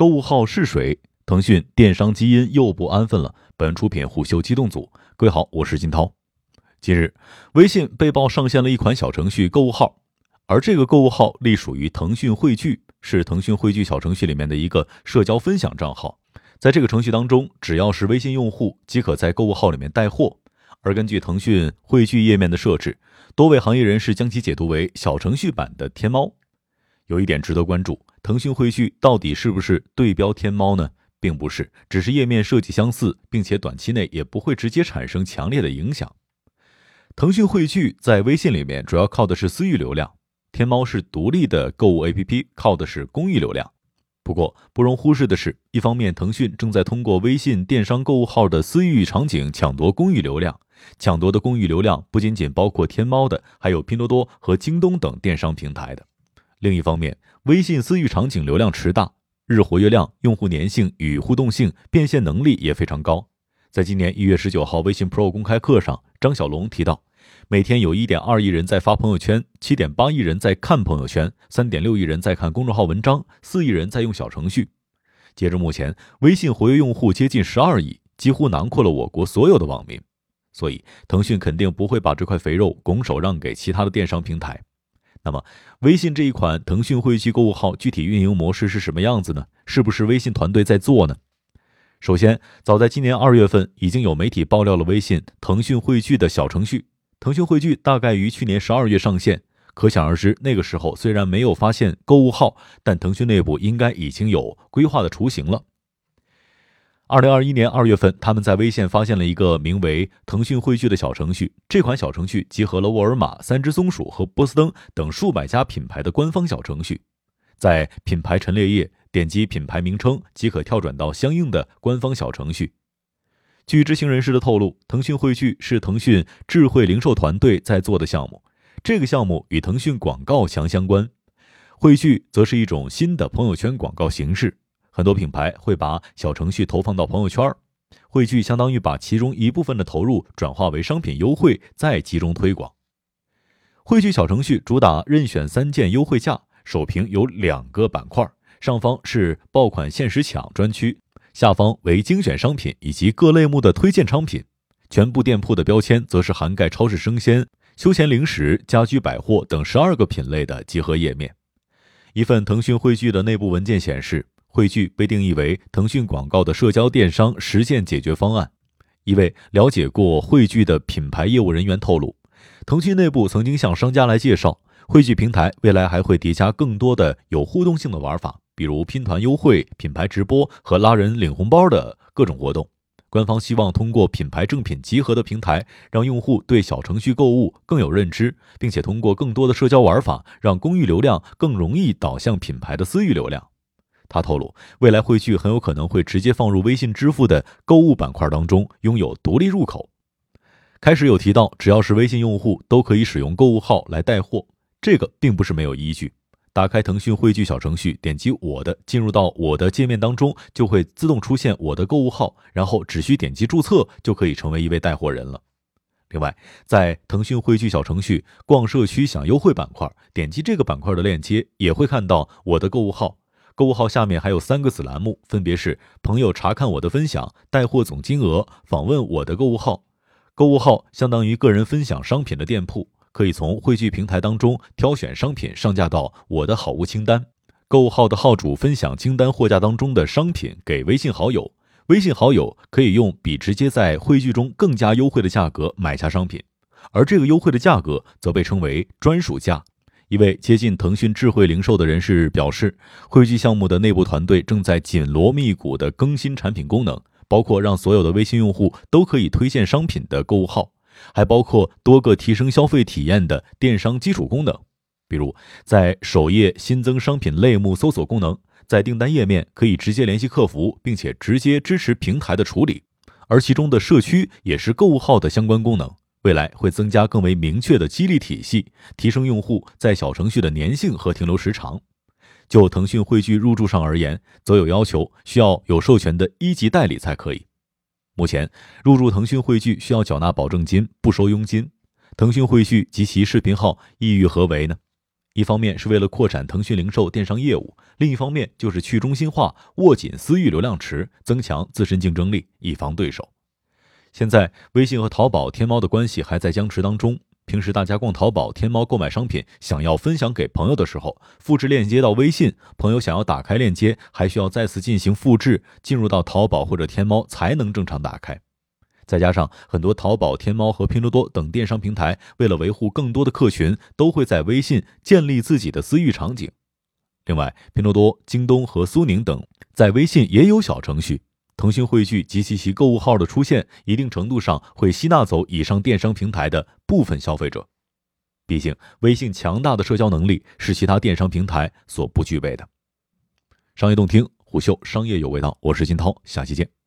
购物号试水，腾讯电商基因又不安分了。本出品虎嗅机动组，各位好，我是金涛。近日，微信被曝上线了一款小程序购物号，而这个购物号隶属于腾讯汇聚，是腾讯汇聚小程序里面的一个社交分享账号。在这个程序当中，只要是微信用户即可在购物号里面带货。而根据腾讯汇聚页面的设置，多位行业人士将其解读为小程序版的天猫。有一点值得关注。腾讯汇聚到底是不是对标天猫呢？并不是，只是页面设计相似，并且短期内也不会直接产生强烈的影响。腾讯汇聚在微信里面主要靠的是私域流量，天猫是独立的购物 APP，靠的是公域流量。不过不容忽视的是，一方面腾讯正在通过微信电商购物号的私域场景抢夺公域流量，抢夺的公域流量不仅仅包括天猫的，还有拼多多和京东等电商平台的。另一方面，微信私域场景流量池大，日活跃量、用户粘性与互动性、变现能力也非常高。在今年一月十九号微信 Pro 公开课上，张小龙提到，每天有一点二亿人在发朋友圈，七点八亿人在看朋友圈，三点六亿人在看公众号文章，四亿人在用小程序。截至目前，微信活跃用户接近十二亿，几乎囊括了我国所有的网民。所以，腾讯肯定不会把这块肥肉拱手让给其他的电商平台。那么，微信这一款腾讯汇聚购物号具体运营模式是什么样子呢？是不是微信团队在做呢？首先，早在今年二月份，已经有媒体爆料了微信腾讯汇聚的小程序。腾讯汇聚大概于去年十二月上线，可想而知，那个时候虽然没有发现购物号，但腾讯内部应该已经有规划的雏形了。二零二一年二月份，他们在微信发现了一个名为“腾讯汇聚”的小程序。这款小程序集合了沃尔玛、三只松鼠和波司登等数百家品牌的官方小程序。在品牌陈列页点击品牌名称，即可跳转到相应的官方小程序。据知情人士的透露，腾讯汇聚是腾讯智慧零售团队在做的项目，这个项目与腾讯广告强相关。汇聚则是一种新的朋友圈广告形式。很多品牌会把小程序投放到朋友圈，汇聚相当于把其中一部分的投入转化为商品优惠，再集中推广。汇聚小程序主打任选三件优惠价，首屏有两个板块，上方是爆款限时抢专区，下方为精选商品以及各类目的推荐商品。全部店铺的标签则是涵盖超市生鲜、休闲零食、家居百货等十二个品类的集合页面。一份腾讯汇聚的内部文件显示。汇聚被定义为腾讯广告的社交电商实践解决方案。一位了解过汇聚的品牌业务人员透露，腾讯内部曾经向商家来介绍，汇聚平台未来还会叠加更多的有互动性的玩法，比如拼团优惠、品牌直播和拉人领红包的各种活动。官方希望通过品牌正品集合的平台，让用户对小程序购物更有认知，并且通过更多的社交玩法，让公域流量更容易导向品牌的私域流量。他透露，未来汇聚很有可能会直接放入微信支付的购物板块当中，拥有独立入口。开始有提到，只要是微信用户都可以使用购物号来带货，这个并不是没有依据。打开腾讯汇聚小程序，点击我的，进入到我的界面当中，就会自动出现我的购物号，然后只需点击注册，就可以成为一位带货人了。另外，在腾讯汇聚小程序逛社区享优惠板块，点击这个板块的链接，也会看到我的购物号。购物号下面还有三个子栏目，分别是朋友查看我的分享、带货总金额、访问我的购物号。购物号相当于个人分享商品的店铺，可以从汇聚平台当中挑选商品上架到我的好物清单。购物号的号主分享清单货架当中的商品给微信好友，微信好友可以用比直接在汇聚中更加优惠的价格买下商品，而这个优惠的价格则被称为专属价。一位接近腾讯智慧零售的人士表示，汇聚项目的内部团队正在紧锣密鼓地更新产品功能，包括让所有的微信用户都可以推荐商品的购物号，还包括多个提升消费体验的电商基础功能，比如在首页新增商品类目搜索功能，在订单页面可以直接联系客服，并且直接支持平台的处理，而其中的社区也是购物号的相关功能。未来会增加更为明确的激励体系，提升用户在小程序的粘性和停留时长。就腾讯汇聚入驻上而言，则有要求，需要有授权的一级代理才可以。目前入驻腾讯汇聚需要缴纳保证金，不收佣金。腾讯汇聚及其视频号意欲何为呢？一方面是为了扩展腾讯零售电商业务，另一方面就是去中心化，握紧私域流量池，增强自身竞争力，以防对手。现在，微信和淘宝、天猫的关系还在僵持当中。平时大家逛淘宝、天猫购买商品，想要分享给朋友的时候，复制链接到微信，朋友想要打开链接，还需要再次进行复制，进入到淘宝或者天猫才能正常打开。再加上很多淘宝、天猫和拼多多等电商平台，为了维护更多的客群，都会在微信建立自己的私域场景。另外，拼多多、京东和苏宁等在微信也有小程序。腾讯汇聚及其其购物号的出现，一定程度上会吸纳走以上电商平台的部分消费者。毕竟，微信强大的社交能力是其他电商平台所不具备的。商业洞听，虎嗅商业有味道，我是金涛，下期见。